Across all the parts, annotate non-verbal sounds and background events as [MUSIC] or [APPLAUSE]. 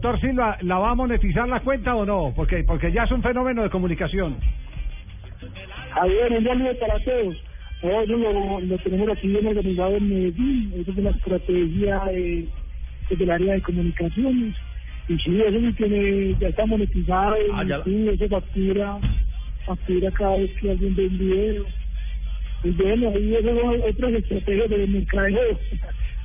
Doctor Silva, ¿la va a monetizar la cuenta o no? Porque porque ya es un fenómeno de comunicación. Javier, un saludo para todos. Eso lo, lo tenemos aquí bien organizado en Medellín. Eso es una estrategia de, del área de comunicaciones. Y sí, eso sí tiene, ya está monetizado. Ah, ya. Sí, eso factura, factura cada vez que alguien ve un video. Y bueno, ahí eso son otras estrategias de mercadeo.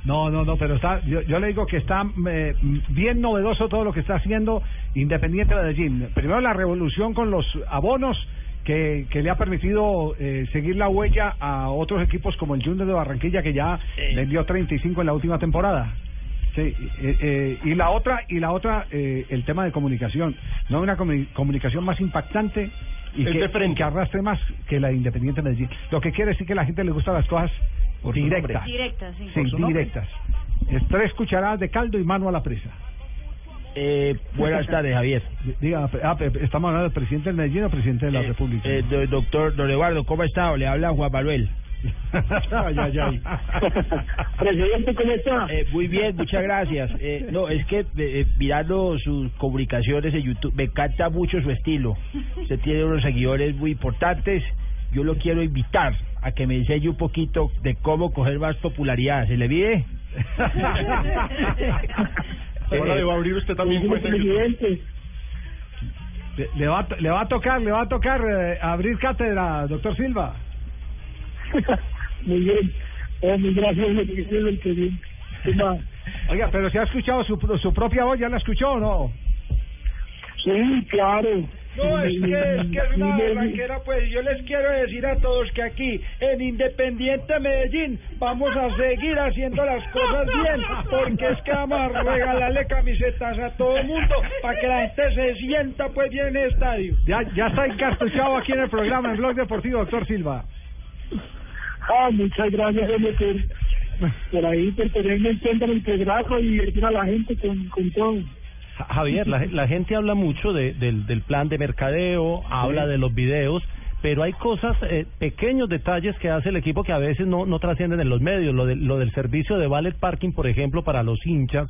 No, no, no, pero está, yo, yo le digo que está eh, bien novedoso todo lo que está haciendo Independiente de Medellín. Primero la revolución con los abonos que, que le ha permitido eh, seguir la huella a otros equipos como el Junior de Barranquilla que ya vendió 35 en la última temporada. Sí, eh, eh, y la otra y la otra eh, el tema de comunicación, no una comuni- comunicación más impactante y que, arrastre más que la de Independiente de Medellín. Lo que quiere decir que a la gente le gustan las cosas Por su directas. Directa, sí. Sí, directas. Es tres cucharadas de caldo y mano a la presa. Eh, buenas tardes, Javier. Diga, ah, pe- estamos hablando del presidente del Medellín o presidente de la Eh, República. eh, do- doctor Don Eduardo, ¿cómo ha estado? Le habla Juan Manuel. [LAUGHS] ay, ay, ay. [LAUGHS] Presidente, ¿cómo está? Eh, muy bien, muchas gracias. Eh, no, es que eh, eh, mirando sus comunicaciones en YouTube, me encanta mucho su estilo. Usted tiene unos seguidores muy importantes. Yo lo quiero invitar a que me enseñe un poquito de cómo coger más popularidad. ¿Se le mide? Ahora [LAUGHS] le va a abrir usted también cuenta le, le va, le va a tocar, le va a tocar eh, abrir cátedra, doctor Silva. [LAUGHS] Muy bien. Oh, muy gracias. ¿Qué más? Oiga, pero si ha escuchado su, su propia voz, ¿ya la escuchó o no? Sí, claro. No, es que, es que es una Sí, barranquera, pues yo les quiero decir a todos que aquí en Independiente Medellín vamos a seguir haciendo las cosas bien, porque es que vamos a regalarle camisetas a todo el mundo para que la gente se sienta pues bien en el estadio. Ya, ya está encartuchado aquí en el programa, en Blog Deportivo, doctor Silva. Ah, muchas gracias, por, por ahí, por tenerme en cuenta en el programa y decir a la gente con, con todo. Ja- Javier, la, [LAUGHS] la gente habla mucho de, del, del plan de mercadeo, habla de los videos, pero hay cosas, eh, pequeños detalles que hace el equipo que a veces no, no trascienden en los medios. Lo, de- lo del servicio de valet parking, por ejemplo, para los hinchas,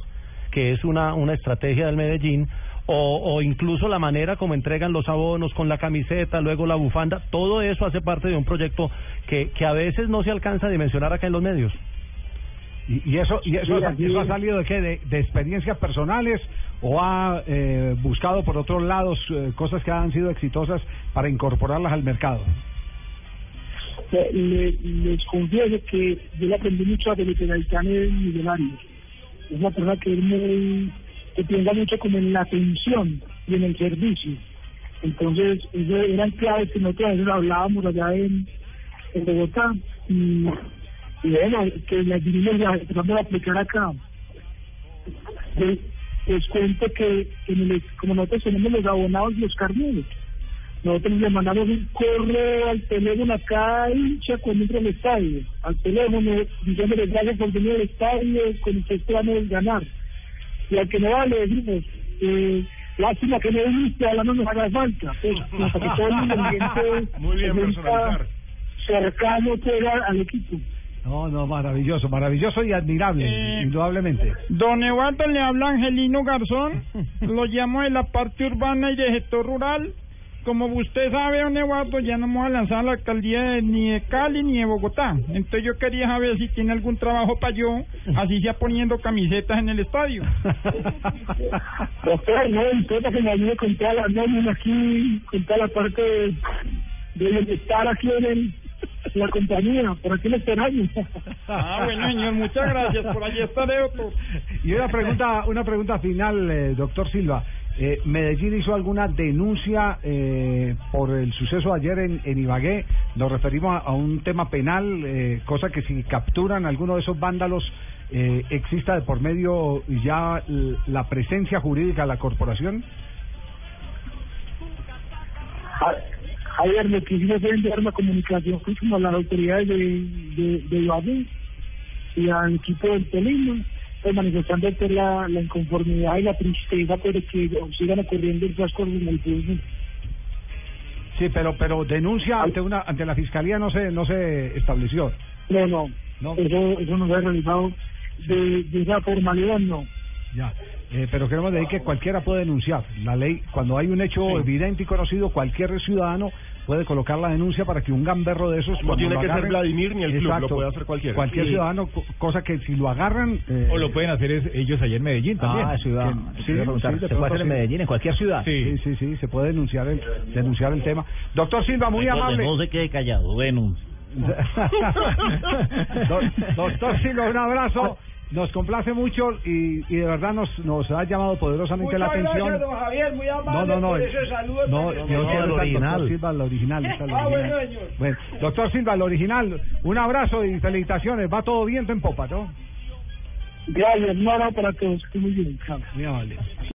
que es una, una estrategia del Medellín, o, o incluso la manera como entregan los abonos con la camiseta, luego la bufanda, todo eso hace parte de un proyecto que, que a veces no se alcanza a dimensionar acá en los medios. ¿Y, y eso y eso, ha, eso ha salido de qué? ¿De, de experiencias personales o ha eh, buscado por otros lados eh, cosas que han sido exitosas para incorporarlas al mercado? Eh, le- les confieso que yo le aprendí mucho a Felipe Gaitán en Millonarios. Es una persona que es muy, que piensa mucho como en la atención y en el servicio. Entonces, eran claves que nosotros hablábamos allá en, Bogotá. Y, y bueno, que las ya empezando a aplicar acá. Les, les cuento que en el, como nosotros tenemos los abonados y los carneros, nosotros le mandamos un correo al teléfono a cada hincha cuando entra al estadio, al teléfono, diciéndole gracias por venir al estadio, con usted esperamos ganar. Y al que no va le decimos, eh, lástima que no viniste, ahora no nos haga falta. Pues, [LAUGHS] para que todo el ambiente Muy bien, personalizar. cercano pues, al- al equipo. No, no, maravilloso, maravilloso y admirable, Eh, indudablemente. Don Eduardo le habla Angelino Garzón, lo llamo de la parte urbana y de sector rural. Como usted sabe, don Eduardo, ya no vamos a lanzar a la alcaldía de- ni de Cali ni de Bogotá. Entonces yo quería saber si tiene algún trabajo para yo, así sea poniendo camisetas en el estadio. Doctor, no importa que me ayude con toda la nómina aquí, con toda la parte de, de bienestar aquí en, el, en la compañía, por aquí lo esperamos. Ah, bueno, señor, muchas gracias. Por allí estaré, doctor. Y una pregunta, una pregunta final, eh, doctor Silva. Eh, ¿Medellín hizo alguna denuncia eh, por el suceso de ayer en, en Ibagué? Nos referimos a, a un tema penal, eh, cosa que si capturan alguno de esos vándalos, eh, exista de por medio ya la presencia jurídica de la corporación. Ja- Javier, lo que hicimos fue enviar una comunicación a las autoridades de, de, de Ibagué y al equipo del Tolima, pues manifestando pues, la, la inconformidad y la tristeza por que sigan ocurriendo esas cosas en el. Sí, pero pero denuncia ante una ante la fiscalía no se no se estableció. No, no, No. Eso, eso no se ha realizado de, de esa formalidad, no. Ya. Eh, pero queremos decir que cualquiera puede denunciar. La ley, cuando hay un hecho evidente y conocido, cualquier ciudadano puede colocar la denuncia para que un gamberro de esos... No tiene lo que ser Vladimir ni el club, lo puede hacer cualquiera. Cualquier Sí. ciudadano, co- cosa que si lo agarran... eh, O lo pueden hacer es- ellos allá en Medellín también. Ah, ciudad. Que- Sí, sí, ¿Se puede hacer en. Medellín, en cualquier ciudad? Sí, sí, sí, se puede denunciar el, denunciar el tema. Doctor Silva, muy amable. No se quede callado. [LAUGHS] [LAUGHS] Do- Doctor Silva, un abrazo. Nos complace mucho y, y de verdad nos, nos ha llamado poderosamente la Muchas atención. gracias, don Javier, muy amable No, no, no. por ese saludo. No, yo especial. quiero estar Doctor Silva, el original. está el [LAUGHS] Ah, original. bueno, señor. Bueno, doctor Silva, el original. Un abrazo y felicitaciones. Va todo bien en popa, ¿no? Gracias, no, no, para todos, que muy bien. Muy amable.